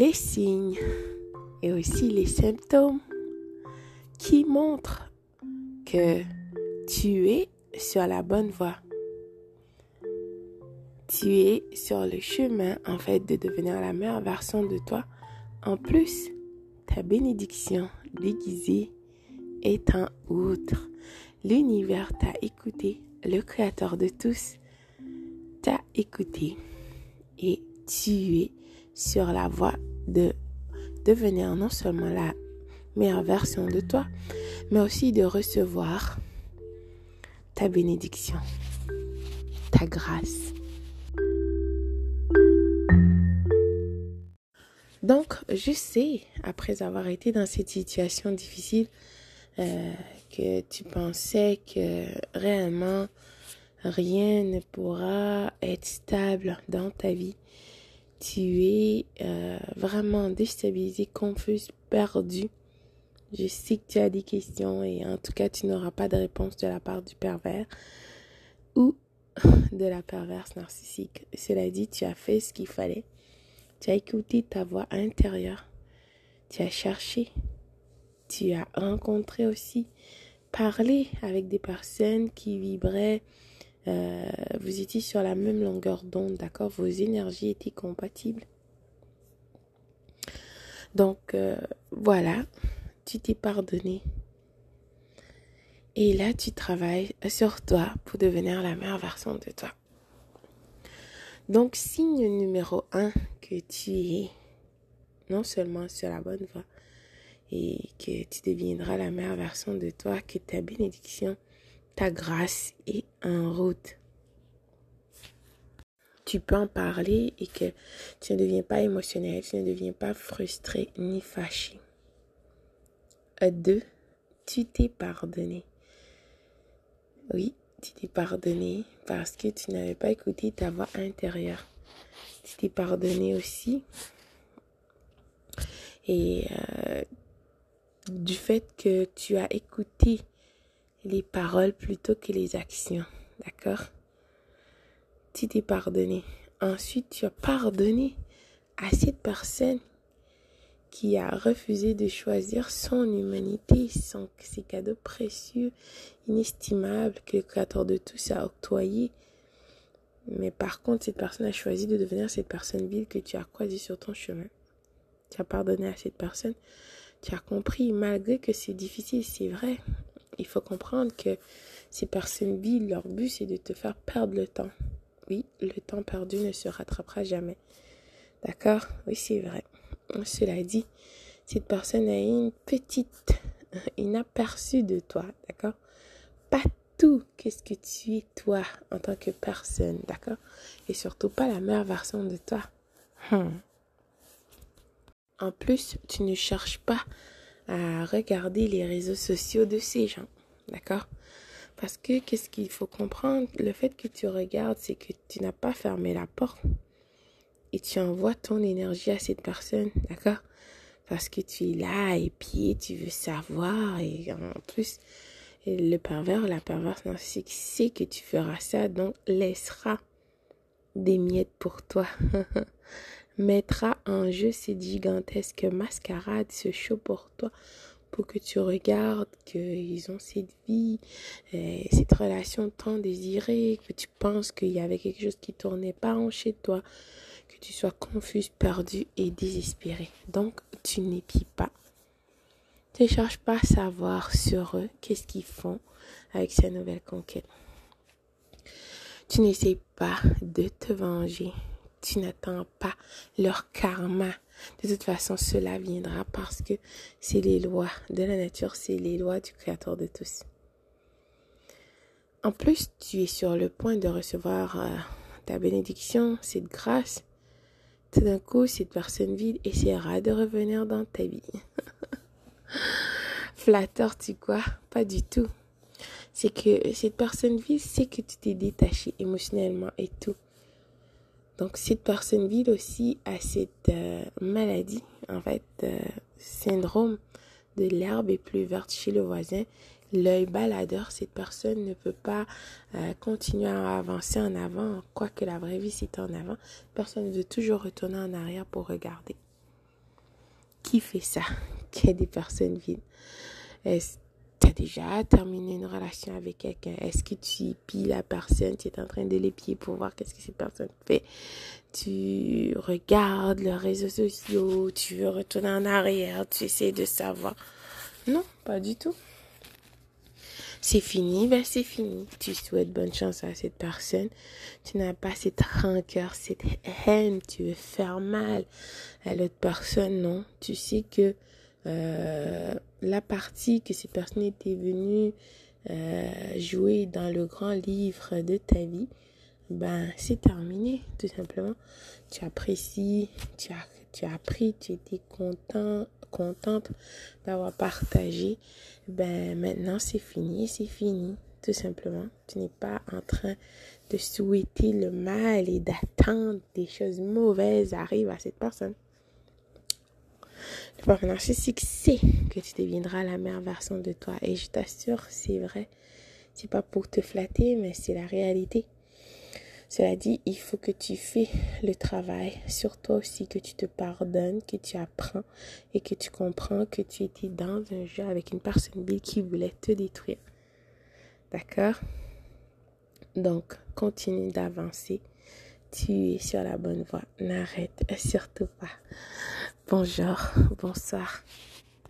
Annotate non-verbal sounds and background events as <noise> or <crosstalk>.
les signes et aussi les symptômes qui montrent que tu es sur la bonne voie. Tu es sur le chemin en fait de devenir la meilleure version de toi. En plus, ta bénédiction déguisée est en outre. L'univers t'a écouté, le créateur de tous t'a écouté et tu es sur la voie de devenir non seulement la meilleure version de toi, mais aussi de recevoir ta bénédiction, ta grâce. Donc, je sais, après avoir été dans cette situation difficile, euh, que tu pensais que réellement rien ne pourra être stable dans ta vie. Tu es euh, vraiment déstabilisé, confus, perdu. Je sais que tu as des questions et en tout cas tu n'auras pas de réponse de la part du pervers ou <laughs> de la perverse narcissique. Cela dit, tu as fait ce qu'il fallait. Tu as écouté ta voix intérieure. Tu as cherché. Tu as rencontré aussi, parlé avec des personnes qui vibraient. Euh, vous étiez sur la même longueur d'onde, d'accord? Vos énergies étaient compatibles. Donc, euh, voilà tu t'es pardonné. Et là, tu travailles sur toi pour devenir la meilleure version de toi. Donc, signe numéro un que tu es non seulement sur la bonne voie et que tu deviendras la meilleure version de toi, que ta bénédiction, ta grâce est en route. Tu peux en parler et que tu ne deviens pas émotionnel, tu ne deviens pas frustré ni fâché. 2. Tu t'es pardonné. Oui, tu t'es pardonné parce que tu n'avais pas écouté ta voix intérieure. Tu t'es pardonné aussi. Et euh, du fait que tu as écouté les paroles plutôt que les actions. D'accord? Tu t'es pardonné. Ensuite, tu as pardonné à cette personne qui a refusé de choisir son humanité, son, ses cadeaux précieux, inestimables que le Créateur de tous a octroyés. Mais par contre, cette personne a choisi de devenir cette personne vile que tu as croisée sur ton chemin. Tu as pardonné à cette personne. Tu as compris, malgré que c'est difficile, c'est vrai. Il faut comprendre que ces personnes viles, leur but, c'est de te faire perdre le temps. Oui, le temps perdu ne se rattrapera jamais. D'accord? Oui, c'est vrai. Cela dit, cette personne a une petite, <laughs> une aperçu de toi, d'accord? Pas tout qu'est-ce que tu es toi en tant que personne, d'accord? Et surtout pas la meilleure version de toi. Hmm. En plus, tu ne cherches pas à regarder les réseaux sociaux de ces gens, d'accord? Parce que qu'est-ce qu'il faut comprendre? Le fait que tu regardes, c'est que tu n'as pas fermé la porte et tu envoies ton énergie à cette personne, d'accord? Parce que tu es là et puis tu veux savoir et en plus le pervers, la perverse narcissique sait que tu feras ça, donc laissera des miettes pour toi. <laughs> Mettra en jeu cette gigantesque mascarade, ce show pour toi, pour que tu regardes qu'ils ont cette vie, euh, cette relation tant désirée, que tu penses qu'il y avait quelque chose qui tournait pas en chez toi, que tu sois confus, perdu et désespéré. Donc, tu n'épies pas. Tu ne cherches pas à savoir sur eux qu'est-ce qu'ils font avec ces nouvelles conquêtes. Tu n'essayes pas de te venger. Tu n'attends pas leur karma. De toute façon, cela viendra parce que c'est les lois de la nature, c'est les lois du Créateur de tous. En plus, tu es sur le point de recevoir euh, ta bénédiction, cette grâce tout d'un coup, cette personne vide essaiera de revenir dans ta vie. <laughs> Flatteur, tu quoi Pas du tout. C'est que cette personne vide sait que tu t'es détaché émotionnellement et tout. Donc, cette personne vide aussi a cette euh, maladie, en fait, euh, syndrome de l'herbe est plus verte chez le voisin l'œil baladeur, cette personne ne peut pas euh, continuer à avancer en avant, quoique la vraie vie c'est en avant. Personne veut toujours retourner en arrière pour regarder. qui fait ça? <laughs> Qui est des personnes vides tu as déjà terminé une relation avec quelqu'un? Est-ce que tu pilles la personne Tu es en train de l'épier pour voir qu'est-ce que cette personne fait? Tu regardes les réseaux sociaux, tu veux retourner en arrière, tu essaies de savoir? Non, pas du tout. C'est fini, ben c'est fini. Tu souhaites bonne chance à cette personne. Tu n'as pas cette rancœur, cette haine, tu veux faire mal à l'autre personne, non. Tu sais que euh, la partie que cette personne était venue euh, jouer dans le grand livre de ta vie, ben c'est terminé, tout simplement. Tu apprécies, tu as, tu as appris, tu étais content, contente d'avoir partagé. Ben maintenant c'est fini, c'est fini, tout simplement. Tu n'es pas en train de souhaiter le mal et d'attendre des choses mauvaises arrivent à cette personne. Le parent narcissique sait que tu deviendras la meilleure version de toi. Et je t'assure, c'est vrai. C'est pas pour te flatter, mais c'est la réalité. Cela dit, il faut que tu fais le travail sur toi aussi, que tu te pardonnes, que tu apprends et que tu comprends que tu étais dans un jeu avec une personne bille qui voulait te détruire. D'accord? Donc, continue d'avancer. Tu es sur la bonne voie. N'arrête surtout pas. Bonjour, bonsoir.